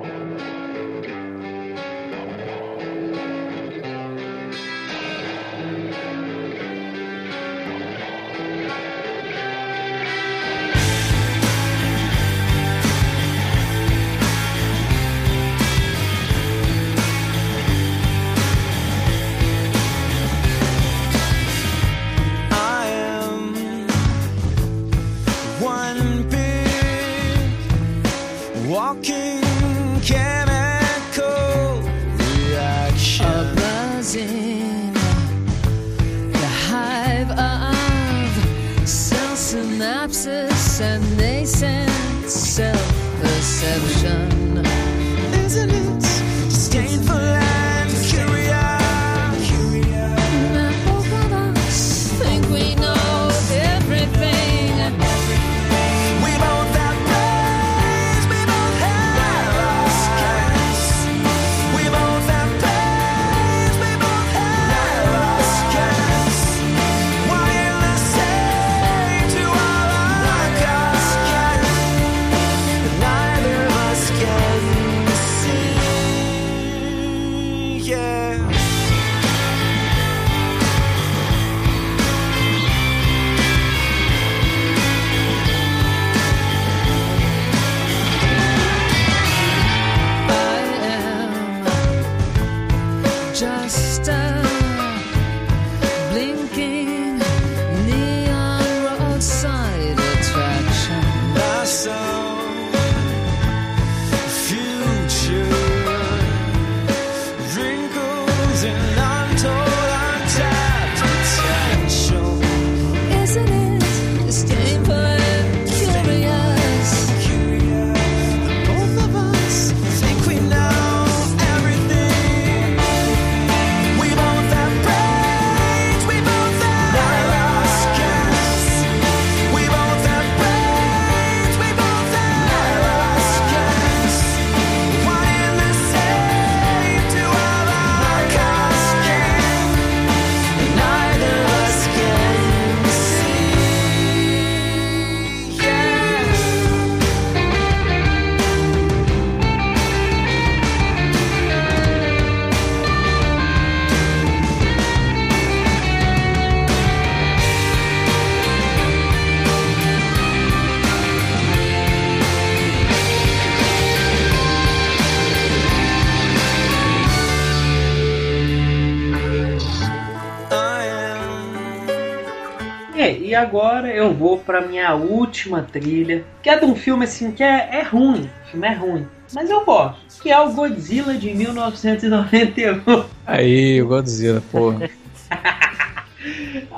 E agora eu vou pra minha última trilha, que é de um filme assim que é, é ruim. O filme é ruim. Mas eu gosto. Que é o Godzilla de 1991. Aí, o Godzilla, porra.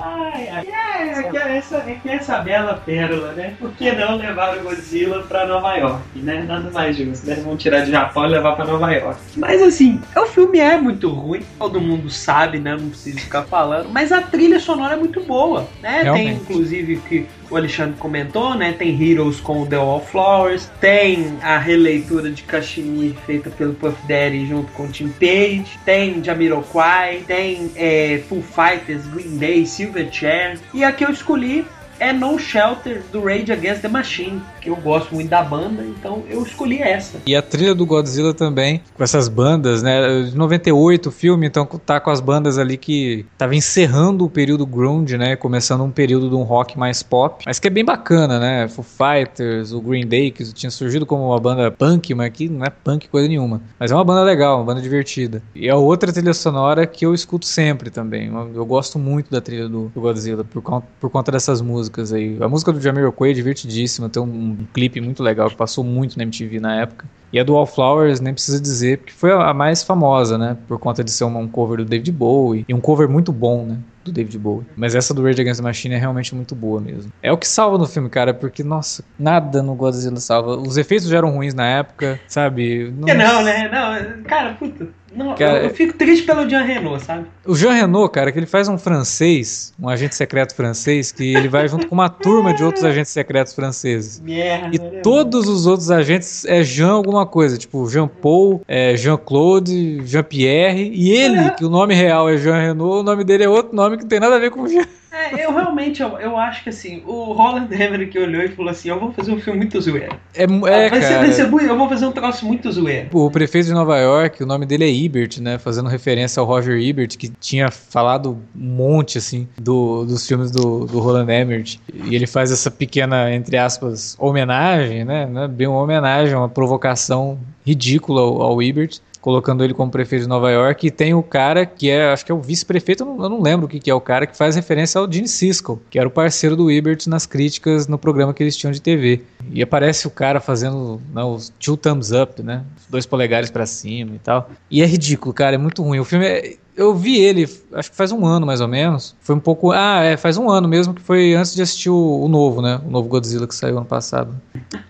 Ai, ai. É, é, que essa, é que essa bela pérola, né? Por que não levar o Godzilla pra Nova York, né? Nada mais justo, né? Vão tirar de Japão e levar pra Nova York. Mas assim, o filme é muito ruim, todo mundo sabe, né? Não preciso ficar falando. Mas a trilha sonora é muito boa, né? Tem Realmente. inclusive que o Alexandre comentou, né? Tem Heroes com o The Wallflowers, tem a releitura de Kashmir feita pelo Puff Daddy junto com o Tim Page, tem Jamiroquai, tem é, Full Fighters, Green Day, Silverchair. E a que eu escolhi é No Shelter do Rage Against the Machine, que eu gosto muito da banda, então eu escolhi essa. E a trilha do Godzilla também, com essas bandas, né? De 98 o filme, então tá com as bandas ali que tava encerrando o período grunge, né? Começando um período de um rock mais pop, mas que é bem bacana, né? Foo Fighters, o Green Day, que tinha surgido como uma banda punk, mas aqui não é punk coisa nenhuma. Mas é uma banda legal, uma banda divertida. E a outra trilha sonora que eu escuto sempre também. Eu gosto muito da trilha do, Godzilla por, por conta dessas músicas aí. A música do Jamiroquai é divertidíssima, tem um, clipe muito legal que passou muito na MTV na época. E a do Wallflowers nem precisa dizer, porque foi a mais famosa, né? Por conta de ser uma- um cover do David Bowie. E um cover muito bom, né? Do David Bowie. Mas essa do Rage Against the Machine é realmente muito boa mesmo. É o que salva no filme, cara, porque, nossa, nada no Godzilla salva. Os efeitos já eram ruins na época, sabe? Que não, né? Não, cara, puta. Não, Cara, eu, eu fico triste pelo Jean Renault, sabe? O Jean Renault, cara, que ele faz um francês, um agente secreto francês, que ele vai junto com uma turma de outros agentes secretos franceses. Merda. E né, todos os outros agentes é Jean alguma coisa, tipo Jean Paul, é Jean-Claude, Jean-Pierre, e ele, que o nome real é Jean Renault, o nome dele é outro nome que não tem nada a ver com Jean. É, eu realmente, eu, eu acho que assim, o Roland Emmerich olhou e falou assim, eu vou fazer um filme muito zoeiro. É, é vai, ser, cara. vai ser eu vou fazer um troço muito zoeiro. O prefeito de Nova York, o nome dele é Ebert, né? Fazendo referência ao Roger Ebert, que tinha falado um monte, assim, do, dos filmes do, do Roland Emmerich. E ele faz essa pequena, entre aspas, homenagem, né? Não é bem uma homenagem, uma provocação ridícula ao, ao Ebert. Colocando ele como prefeito de Nova York, e tem o cara que é, acho que é o vice-prefeito, eu, não- eu não lembro o que, que é o cara, que faz referência ao Gene Siskel, que era o parceiro do Ebert nas críticas no programa que eles tinham de TV. E aparece o cara fazendo né, os two thumbs up, né? Dois polegares pra cima e tal. E é ridículo, cara, é muito ruim. O filme é. Eu vi ele, acho que faz um ano mais ou menos. Foi um pouco. Ah, é, faz um ano mesmo, que foi antes de assistir o, o novo, né? O novo Godzilla que saiu ano passado.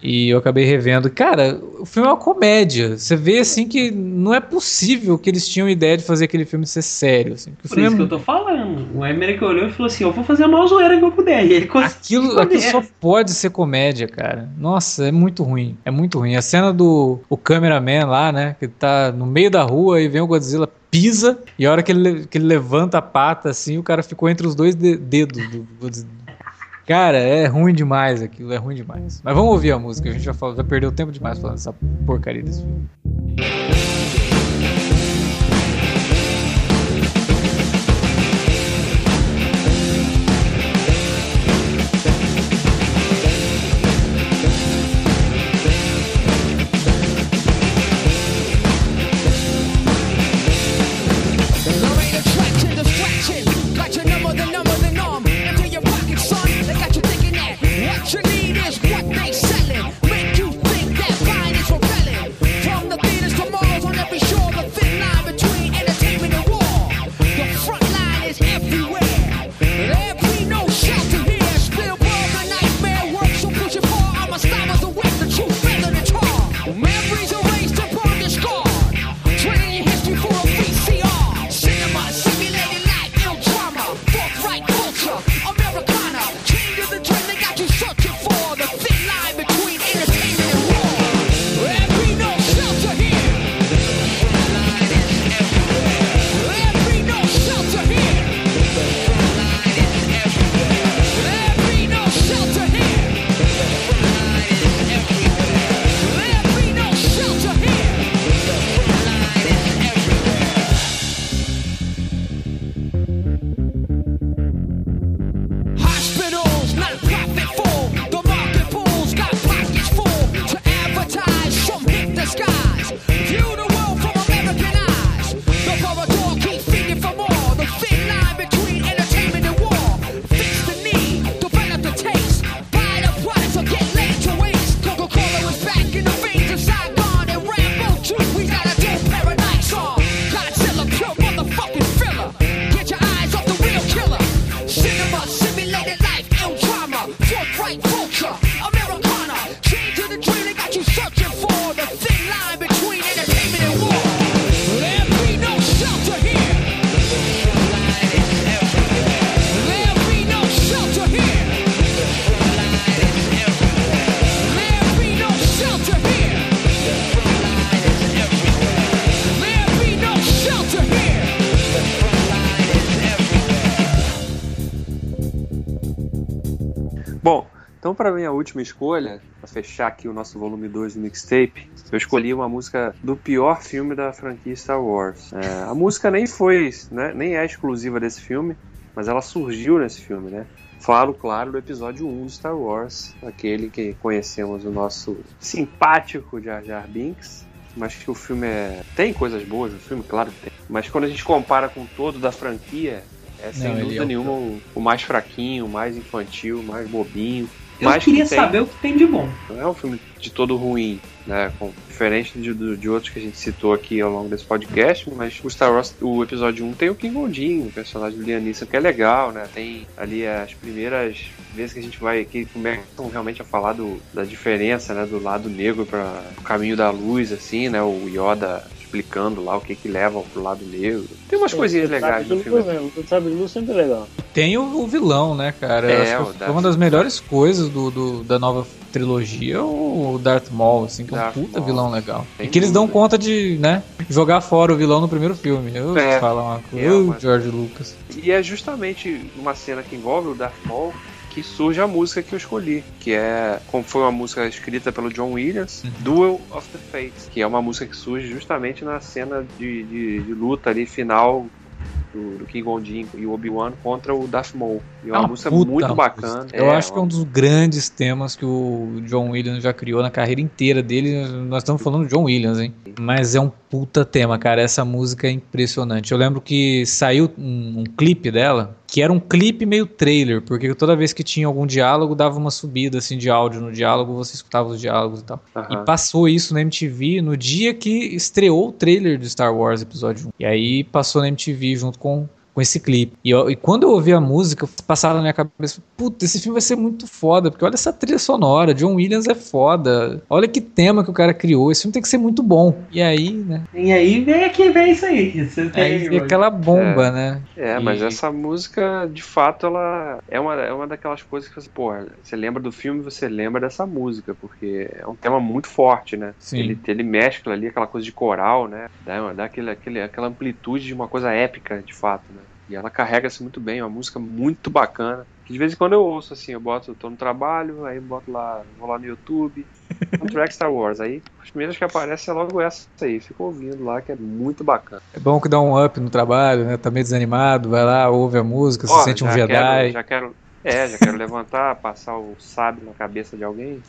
E eu acabei revendo. Cara, o filme é uma comédia. Você vê assim que não é possível que eles tinham ideia de fazer aquele filme ser sério. Assim. Por filme isso é que eu tô falando. O Emmerich olhou e falou assim, eu vou fazer a maior zoeira que eu puder. E ele conseguiu. Aquilo, aquilo só pode ser comédia, cara. Nossa, é muito ruim. É muito ruim. A cena do o cameraman lá, né? Que tá no meio da rua e vem o Godzilla, pisa, e a hora que ele, que ele levanta a pata, assim, o cara ficou entre os dois de- dedos do Godzilla. Cara, é ruim demais aquilo, é ruim demais. Mas vamos ouvir a música, a gente já, falou, já perdeu tempo demais falando dessa porcaria desse filme. Minha última escolha, para fechar aqui o nosso volume 2 do mixtape, eu escolhi uma música do pior filme da franquia Star Wars. É, a música nem foi, né, nem é exclusiva desse filme, mas ela surgiu nesse filme, né? Falo, claro, do episódio 1 de Star Wars, aquele que conhecemos o nosso simpático Jar Jar Binks, mas que o filme é... tem coisas boas no filme, claro que tem. Mas quando a gente compara com todo da franquia, é sem Não, dúvida é o nenhuma o, o mais fraquinho, o mais infantil, o mais bobinho. Eu mas queria que tem- saber o que tem de bom. Não é um filme de todo ruim, né? Com- diferente de, do- de outros que a gente citou aqui ao longo desse podcast, mas o Star Wars, o episódio 1 tem o King Gondin, o personagem do Liam Neeson, que é legal, né? Tem ali as primeiras vezes que a gente vai, que começam realmente a falar do, da diferença, né? Do lado negro para o caminho da luz, assim, né? O Yoda explicando lá o que que leva pro lado negro. Tem umas coisinhas legais no filme. mesmo. Luz sempre é legal. Tem o, o vilão, né, cara? É, o acho que Darth- uma das melhores coisas do, do- da nova trilogia, o Darth Maul, assim, que é um Darth puta Maul. vilão legal. Sem e que eles dão conta de, né, jogar fora o vilão no primeiro filme. Eu É. falar uma coisa. É uma- George Lucas. E é justamente uma cena que envolve o Darth Maul que surge a música que eu escolhi, que é como foi uma música escrita pelo John Williams, Uhum. Duel of the Fates, que é uma música que surge justamente na cena de, de, de luta ali final do, do King Gondin e o Obi-Wan contra o Darth Maul. E é uma, música puta muito música. bacana. Eu acho que é um dos grandes temas que o John Williams já criou na carreira inteira dele. Nós estamos falando de John Williams, hein? Mas é um puta tema, cara. Essa música é impressionante. Eu lembro que saiu um, um clipe dela, que era um clipe meio trailer, porque toda vez que tinha algum diálogo, dava uma subida assim de áudio no diálogo, você escutava os diálogos e tal. Aham. E passou isso na MTV no dia que estreou o trailer de Star Wars Episódio 1. E aí passou na MTV junto com, com esse clipe. E, eu- e quando eu ouvi a música, passava na minha cabeça, puta, esse filme vai ser muito foda, porque olha essa trilha sonora, John Williams é foda. Olha que tema que o cara criou, esse filme tem que ser muito bom. E aí, né? E aí vem aqui, vem isso aí. Você tem, Aí vem aquela bomba, né? É, mas E- essa música, de fato, ela é uma, é uma daquelas coisas que você, pô, você lembra do filme, você lembra dessa música, porque é um tema muito forte, né? Sim. Ele, ele mescla ali aquela coisa de coral, né? Dá, dá aquele, aquele, aquela amplitude de uma coisa épica, de fato, né? E ela carrega-se muito bem, é uma música muito bacana. Que de vez em quando eu ouço assim, eu boto, tô no trabalho, aí boto lá, vou lá no YouTube, Soundtrack Star Wars. Aí as primeiras que aparecem é logo essa aí, fico ouvindo lá, que é muito bacana. É bom que dá um up no trabalho, né? Tá meio desanimado, vai lá, ouve a música, se sente um já Jedi. Quero, já quero. É, já quero levantar, passar o sábio na cabeça de alguém.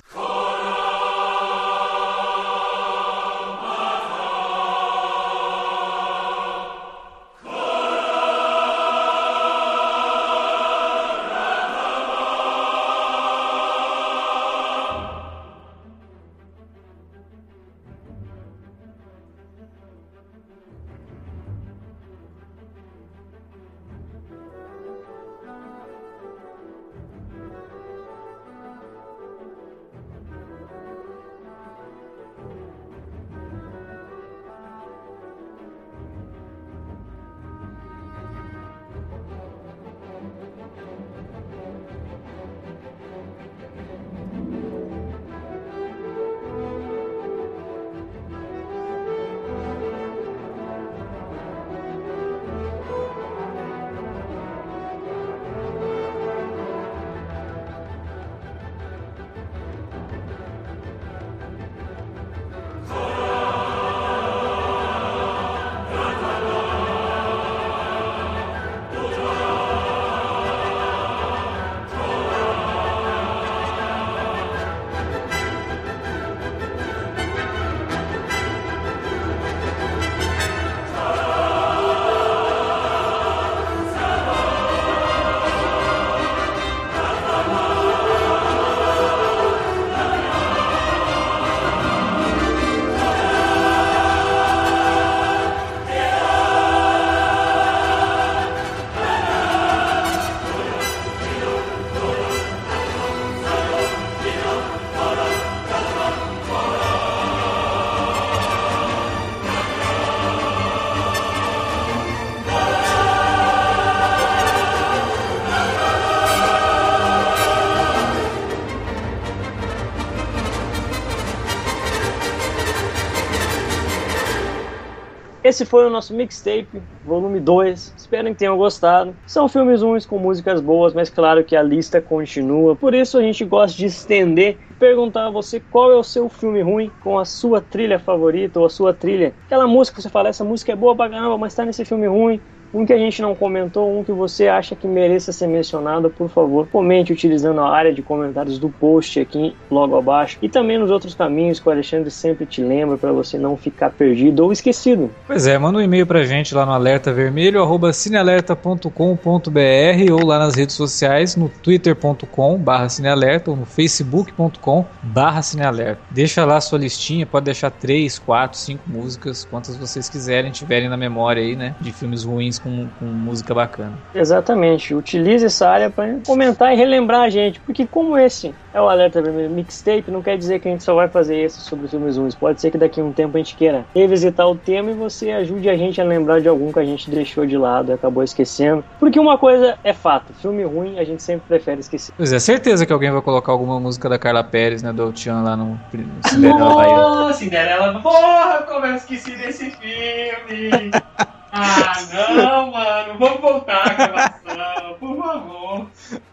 Esse foi o nosso mixtape, volume 2. Espero que tenham gostado. São filmes ruins com músicas boas, mas claro que a lista continua. Por isso a gente gosta de estender perguntar a você qual é o seu filme ruim com a sua trilha favorita ou a sua trilha. Aquela música que você fala, essa música é boa pra caramba, mas tá nesse filme ruim. Um que a gente não comentou, um que você acha que mereça ser mencionado, por favor, comente utilizando a área de comentários do post aqui logo abaixo e também nos outros caminhos que o Alexandre sempre te lembra para você não ficar perdido ou esquecido. Pois é, manda um e-mail pra gente lá no alertavermelho, arroba cinealerta.com.br ou lá nas redes sociais, no twitter.com barra cinealerta ou no facebook.com barra cinealerta. Deixa lá a sua listinha, pode deixar 3, 4, 5 músicas, quantas vocês quiserem, tiverem na memória aí, né, de filmes ruins com, com música bacana. Exatamente, utilize essa área para comentar e relembrar a gente, porque como esse é o Alerta Vermelho Mixtape, não quer dizer que a gente só vai fazer esse sobre os filmes ruins. Pode ser que daqui a um tempo a gente queira revisitar o tema e você ajude a gente a lembrar de algum que a gente deixou de lado e acabou esquecendo. Porque uma coisa é fato, filme ruim a gente sempre prefere esquecer. Pois é, certeza que alguém vai colocar alguma música da Carla Pérez, né, do Tchan lá no, no Cinderela. Nossa, Cinderela. Porra, como eu esqueci desse filme. Ah, não, mano, vamos voltar a gravação, por favor.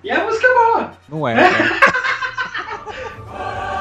E a música é boa. Não é. Né?